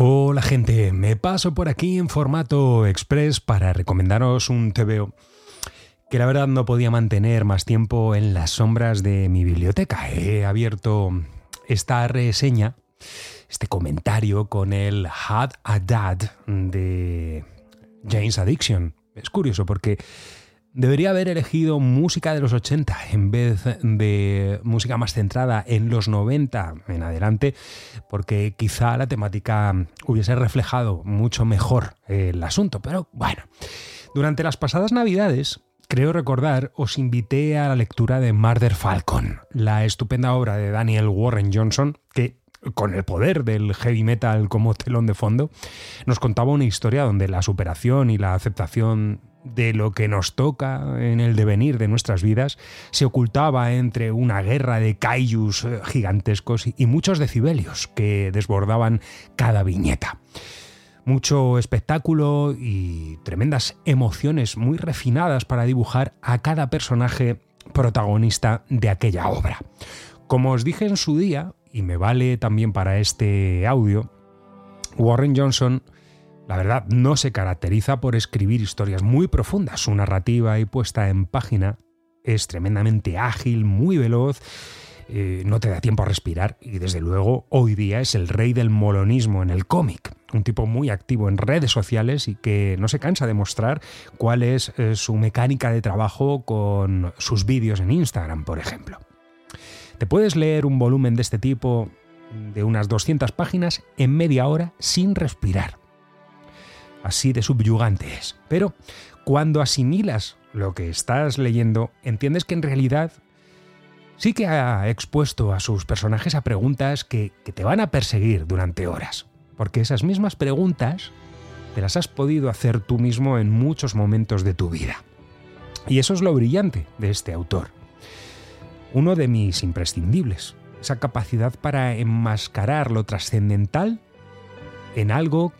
Hola gente, me paso por aquí en formato express para recomendaros un TVO que la verdad no podía mantener más tiempo en las sombras de mi biblioteca. He abierto esta reseña, este comentario con el Had a Dad de James Addiction. Es curioso porque Debería haber elegido música de los 80 en vez de música más centrada en los 90 en adelante, porque quizá la temática hubiese reflejado mucho mejor el asunto. Pero bueno, durante las pasadas navidades, creo recordar, os invité a la lectura de Murder Falcon, la estupenda obra de Daniel Warren Johnson, que con el poder del heavy metal como telón de fondo, nos contaba una historia donde la superación y la aceptación de lo que nos toca en el devenir de nuestras vidas se ocultaba entre una guerra de kaijus eh, gigantescos y muchos decibelios que desbordaban cada viñeta. Mucho espectáculo y tremendas emociones muy refinadas para dibujar a cada personaje protagonista de aquella obra. Como os dije en su día, y me vale también para este audio, Warren Johnson la verdad, no se caracteriza por escribir historias muy profundas. Su narrativa y puesta en página es tremendamente ágil, muy veloz, eh, no te da tiempo a respirar y desde luego hoy día es el rey del molonismo en el cómic. Un tipo muy activo en redes sociales y que no se cansa de mostrar cuál es eh, su mecánica de trabajo con sus vídeos en Instagram, por ejemplo. Te puedes leer un volumen de este tipo de unas 200 páginas en media hora sin respirar así de subyugante es. Pero cuando asimilas lo que estás leyendo, entiendes que en realidad sí que ha expuesto a sus personajes a preguntas que, que te van a perseguir durante horas. Porque esas mismas preguntas te las has podido hacer tú mismo en muchos momentos de tu vida. Y eso es lo brillante de este autor. Uno de mis imprescindibles, esa capacidad para enmascarar lo trascendental en algo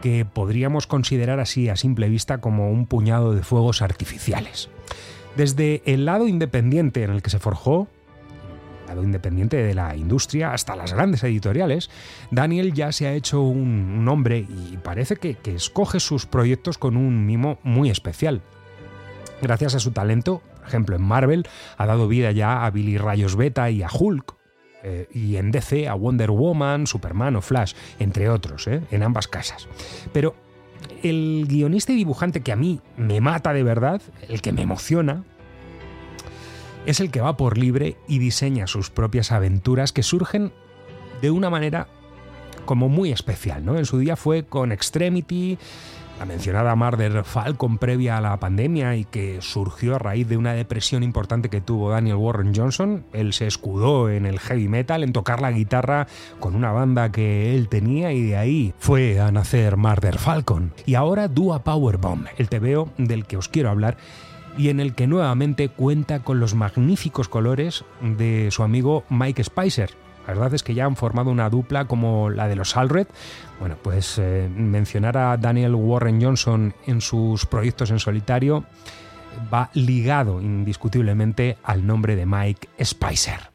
que podríamos considerar así a simple vista como un puñado de fuegos artificiales. Desde el lado independiente en el que se forjó, el lado independiente de la industria, hasta las grandes editoriales, Daniel ya se ha hecho un nombre y parece que, que escoge sus proyectos con un mimo muy especial. Gracias a su talento, por ejemplo en Marvel, ha dado vida ya a Billy Rayos Beta y a Hulk, eh, y en DC a Wonder Woman, Superman o Flash, entre otros, eh, en ambas casas. Pero el guionista y dibujante que a mí me mata de verdad, el que me emociona, es el que va por libre y diseña sus propias aventuras que surgen de una manera como muy especial. ¿no? En su día fue con Extremity, la mencionada Marder Falcon previa a la pandemia y que surgió a raíz de una depresión importante que tuvo Daniel Warren Johnson. Él se escudó en el heavy metal, en tocar la guitarra con una banda que él tenía y de ahí fue a nacer Marder Falcon. Y ahora Dua Powerbomb, el TVO del que os quiero hablar y en el que nuevamente cuenta con los magníficos colores de su amigo Mike Spicer, la verdad es que ya han formado una dupla como la de los Alred. Bueno, pues eh, mencionar a Daniel Warren Johnson en sus proyectos en solitario va ligado indiscutiblemente al nombre de Mike Spicer.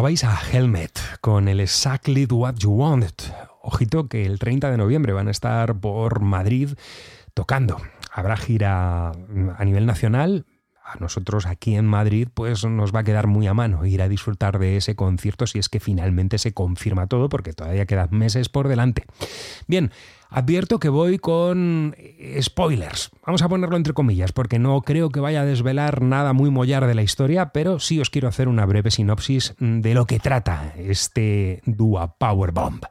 Escuchabais a Helmet con el Exactly What You Wanted. Ojito que el 30 de noviembre van a estar por Madrid tocando. Habrá gira a nivel nacional. A nosotros aquí en Madrid pues nos va a quedar muy a mano ir a disfrutar de ese concierto si es que finalmente se confirma todo porque todavía quedan meses por delante. Bien, Advierto que voy con spoilers. Vamos a ponerlo entre comillas, porque no creo que vaya a desvelar nada muy mollar de la historia, pero sí os quiero hacer una breve sinopsis de lo que trata este Dua Powerbomb.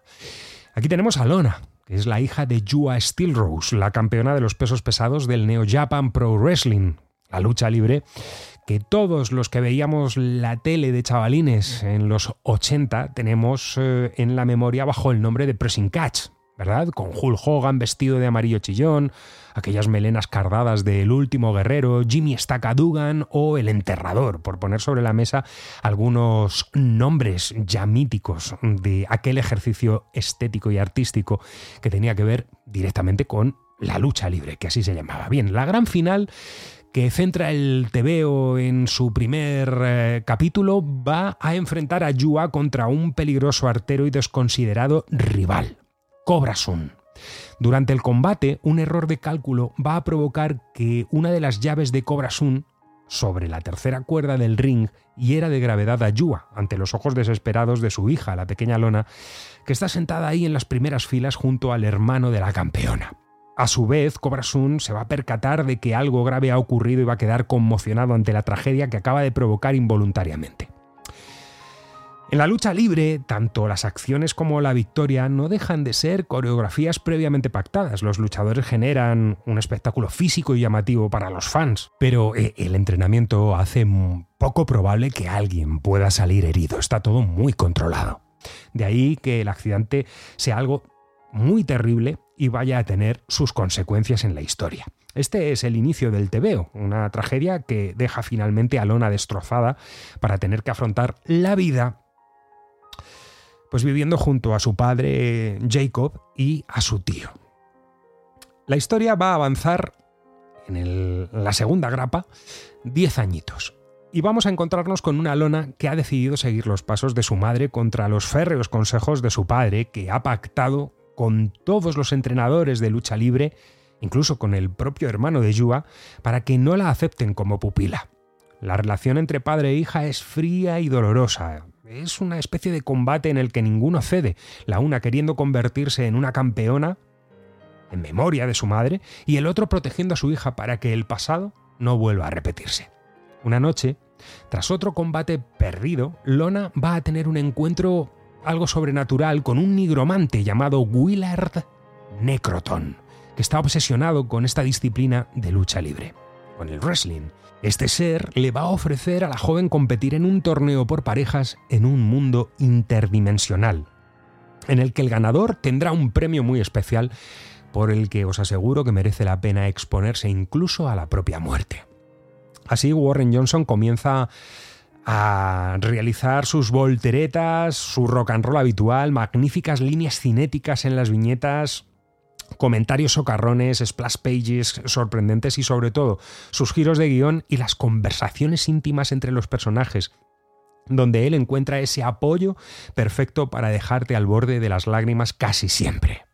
Aquí tenemos a Lona, que es la hija de Jua Steelrose, la campeona de los pesos pesados del Neo Japan Pro Wrestling, la lucha libre que todos los que veíamos la tele de chavalines en los 80 tenemos eh, en la memoria bajo el nombre de Pressing Catch, ¿verdad? Con Hulk Hogan vestido de amarillo chillón, aquellas melenas cardadas del último guerrero, Jimmy Dugan o el enterrador, por poner sobre la mesa algunos nombres ya míticos de aquel ejercicio estético y artístico que tenía que ver directamente con la lucha libre, que así se llamaba. Bien, la gran final que centra el TVO en su primer eh, capítulo, va a enfrentar a Yua contra un peligroso artero y desconsiderado rival, Cobra Sun. Durante el combate, un error de cálculo va a provocar que una de las llaves de Cobra Sun sobre la tercera cuerda del ring hiera de gravedad a Yua ante los ojos desesperados de su hija, la pequeña Lona, que está sentada ahí en las primeras filas junto al hermano de la campeona. A su vez, Cobra Sun se va a percatar de que algo grave ha ocurrido y va a quedar conmocionado ante la tragedia que acaba de provocar involuntariamente. En la lucha libre, tanto las acciones como la victoria no dejan de ser coreografías previamente pactadas. Los luchadores generan un espectáculo físico y llamativo para los fans, pero eh, el entrenamiento hace poco probable que alguien pueda salir herido. Está todo muy controlado. De ahí que el accidente sea algo muy terrible y vaya a tener sus consecuencias en la historia. Este es el inicio del tebeo, una tragedia que deja finalmente a Lona destrozada para tener que afrontar la vida pues viviendo junto a su padre Jacob y a su tío. La historia va a avanzar en, la segunda grapa 10 añitos. Y vamos a encontrarnos con una lona que ha decidido seguir los pasos de su madre contra los férreos consejos de su padre, que ha pactado con todos los entrenadores de lucha libre, incluso con el propio hermano de Yua, para que no la acepten como pupila. La relación entre padre e hija es fría y dolorosa, es una especie de combate en el que ninguno cede, la una queriendo convertirse en una campeona, en memoria de su madre, y el otro protegiendo a su hija para que el pasado no vuelva a repetirse. Una noche, tras otro combate perdido, Lona va a tener un encuentro algo sobrenatural con un nigromante llamado Willard Necroton, que está obsesionado con esta disciplina de lucha libre, con el wrestling, este ser le va a ofrecer a la joven competir en un torneo por parejas en un mundo interdimensional, en el que el ganador tendrá un premio muy especial por el que os aseguro que merece la pena exponerse incluso a la propia muerte. Así Warren Johnson comienza a realizar sus volteretas, su rock and roll habitual, magníficas líneas cinéticas en las viñetas, comentarios socarrones, splash pages sorprendentes y sobre todo sus giros de guion y las conversaciones íntimas entre los personajes, donde él encuentra ese apoyo perfecto para dejarte al borde de las lágrimas casi siempre.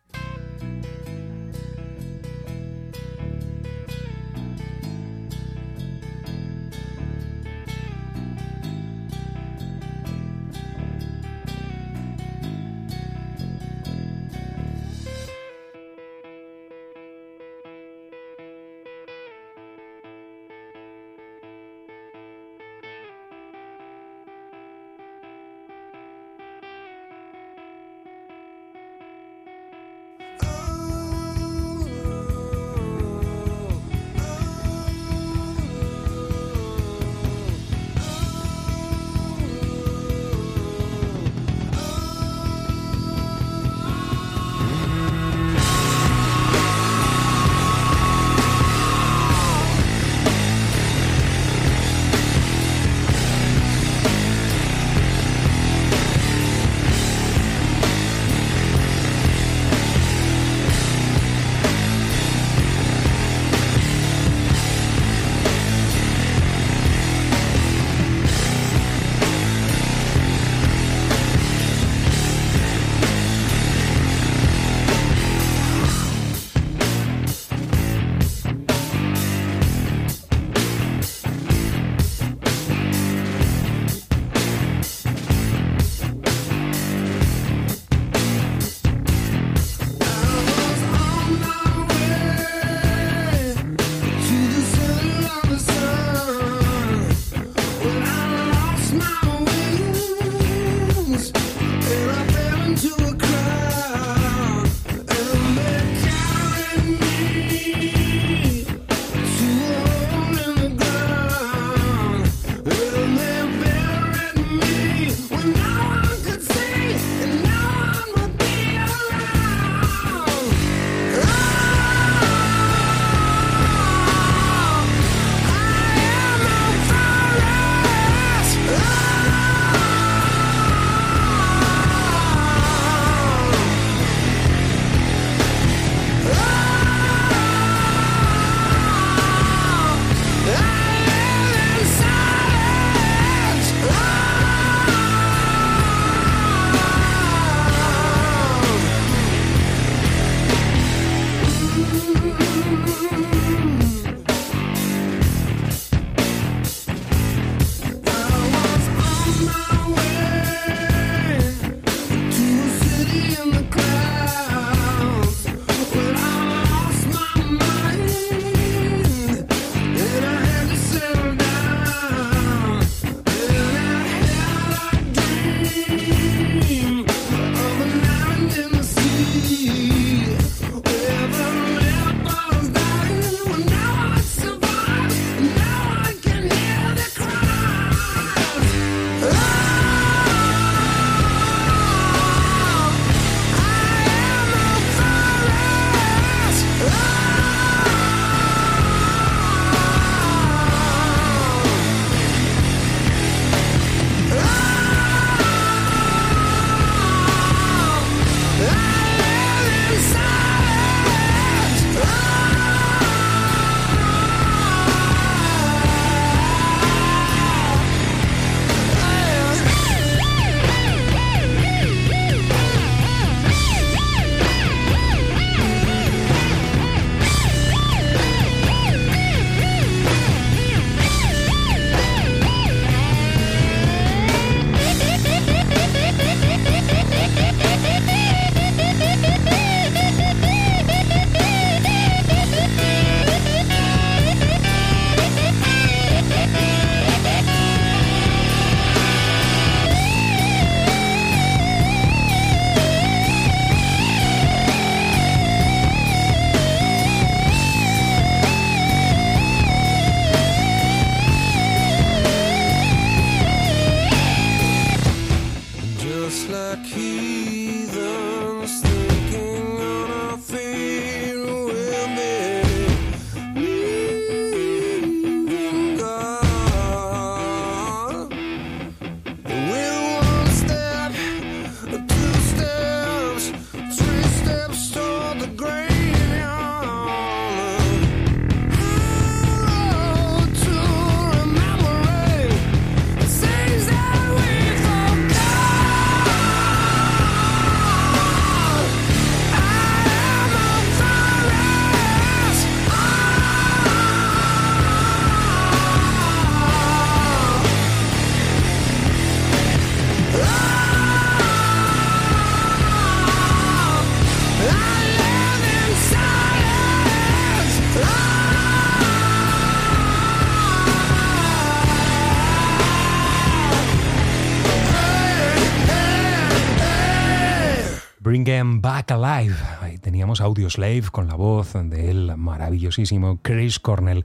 Ahí teníamos Audioslave con la voz del maravillosísimo Chris Cornell,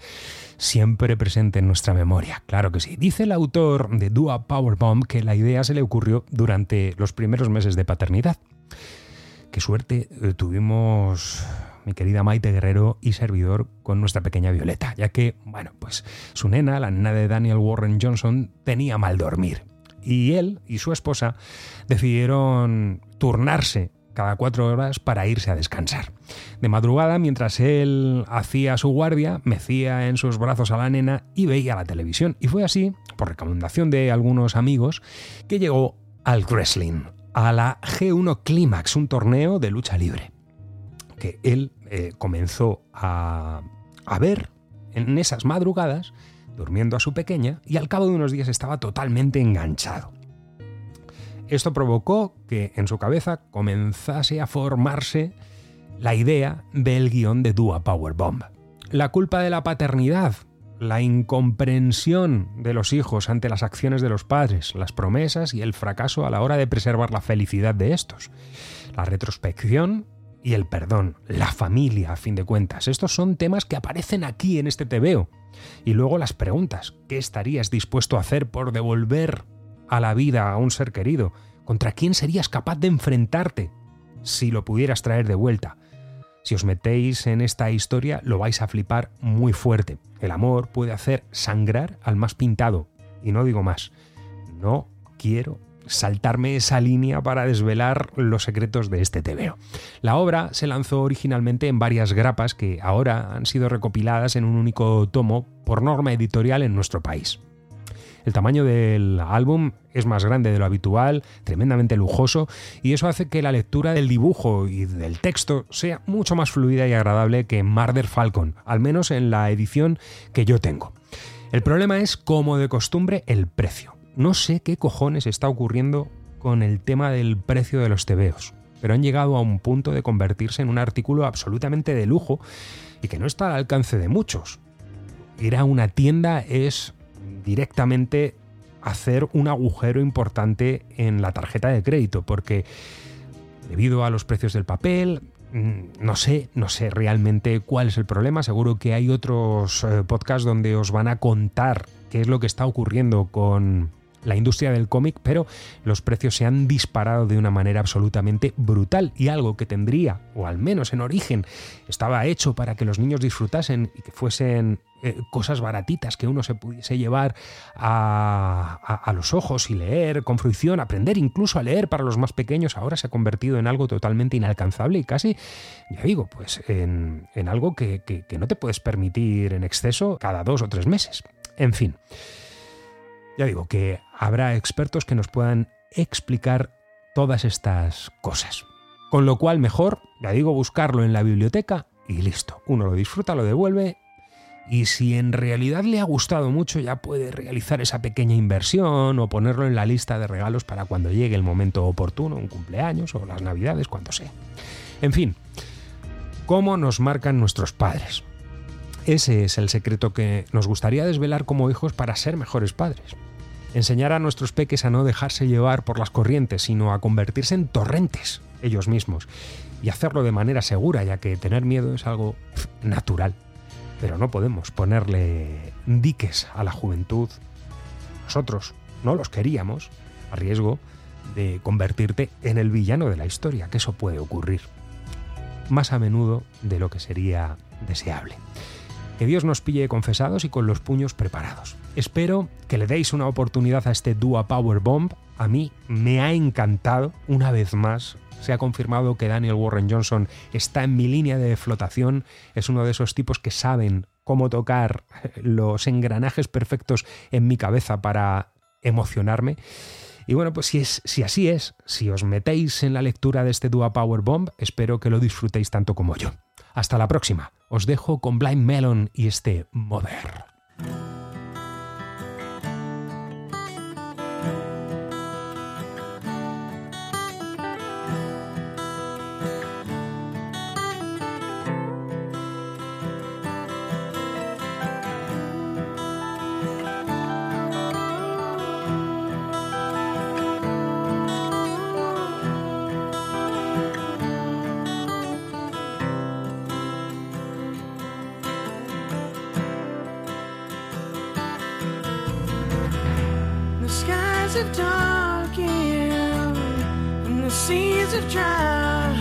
siempre presente en nuestra memoria. Claro que sí. Dice el autor de Dua Powerbomb que la idea se le ocurrió durante los primeros meses de paternidad. Qué suerte eh, tuvimos mi querida Maite Guerrero y servidor con nuestra pequeña Violeta, ya que, bueno, pues su nena, la nena de Daniel Warren Johnson, tenía mal dormir. Y él y su esposa decidieron turnarse cada cuatro horas para irse a descansar. De madrugada, mientras él hacía su guardia, mecía en sus brazos a la nena y veía la televisión. Y fue así, por recomendación de algunos amigos, que llegó al wrestling, a la G1 Climax, un torneo de lucha libre, que él eh, comenzó a, a ver en esas madrugadas, durmiendo a su pequeña, y al cabo de unos días estaba totalmente enganchado. Esto provocó que en su cabeza comenzase a formarse la idea del guion de Dua Powerbomb. La culpa de la paternidad la incomprensión de los hijos ante las acciones de los padres, las promesas y el fracaso a la hora de preservar la felicidad de estos, la retrospección y el perdón, la familia, a fin de cuentas. Estos son temas que aparecen aquí en este TVO. Y luego las preguntas. ¿Qué estarías dispuesto a hacer por devolver a la vida a un ser querido? ¿Contra quién serías capaz de enfrentarte si lo pudieras traer de vuelta? Si os metéis en esta historia lo vais a flipar muy fuerte. El amor puede hacer sangrar al más pintado. Y no digo más. No quiero saltarme esa línea para desvelar los secretos de este tebeo. La obra se lanzó originalmente en varias grapas que ahora han sido recopiladas en un único tomo por norma editorial en nuestro país. El tamaño del álbum es más grande de lo habitual, tremendamente lujoso, y eso hace que la lectura del dibujo y del texto sea mucho más fluida y agradable que en Marder Falcon, al menos en la edición que yo tengo. El problema es, como de costumbre, el precio. No sé qué cojones está ocurriendo con el tema del precio de los tebeos, pero han llegado a un punto de convertirse en un artículo absolutamente de lujo y que no está al alcance de muchos. Ir a una tienda es directamente hacer un agujero importante en la tarjeta de crédito, porque debido a los precios del papel, mm, no sé, no sé realmente cuál es el problema. Seguro que hay otros eh, podcasts donde os van a contar qué es lo que está ocurriendo con la industria del cómic, pero los precios se han disparado de una manera absolutamente brutal y algo que tendría, o al menos en origen, estaba hecho para que los niños disfrutasen y que fuesen eh, cosas baratitas que uno se pudiese llevar a, a, los ojos y leer con fruición, aprender incluso a leer para los más pequeños, ahora se ha convertido en algo totalmente inalcanzable y casi, ya digo, pues en, en algo que, no te puedes permitir en exceso cada dos o tres meses. En fin. Ya digo que habrá expertos que nos puedan explicar todas estas cosas. Con lo cual mejor, ya digo, buscarlo en la biblioteca y listo. Uno lo disfruta, lo devuelve y si en realidad le ha gustado mucho ya puede realizar esa pequeña inversión o ponerlo en la lista de regalos para cuando llegue el momento oportuno, un cumpleaños o las navidades, cuando sea. En fin, ¿cómo nos marcan nuestros padres? Ese es el secreto que nos gustaría desvelar como hijos para ser mejores padres. Enseñar a nuestros peques a no dejarse llevar por las corrientes, sino a convertirse en torrentes ellos mismos. Y hacerlo de manera segura, ya que tener miedo es algo natural. Pero no podemos ponerle diques a la juventud. Nosotros no los queríamos, a riesgo de convertirte en el villano de la historia, que eso puede ocurrir. Más a menudo de lo que sería deseable. Que Dios nos pille confesados y con los puños preparados. Espero que le deis una oportunidad a este Dua Power Bomb. A mí me ha encantado, una vez más. Se ha confirmado que Daniel Warren Johnson está en mi línea de flotación. Es uno de esos tipos que saben cómo tocar los engranajes perfectos en mi cabeza para emocionarme. Y bueno, pues si, es, si así es, si os metéis en la lectura de este Dua Power Bomb, espero que lo disfrutéis tanto como yo. Hasta la próxima. Os dejo con Blind Melon y este Mother. again in the seas of drought.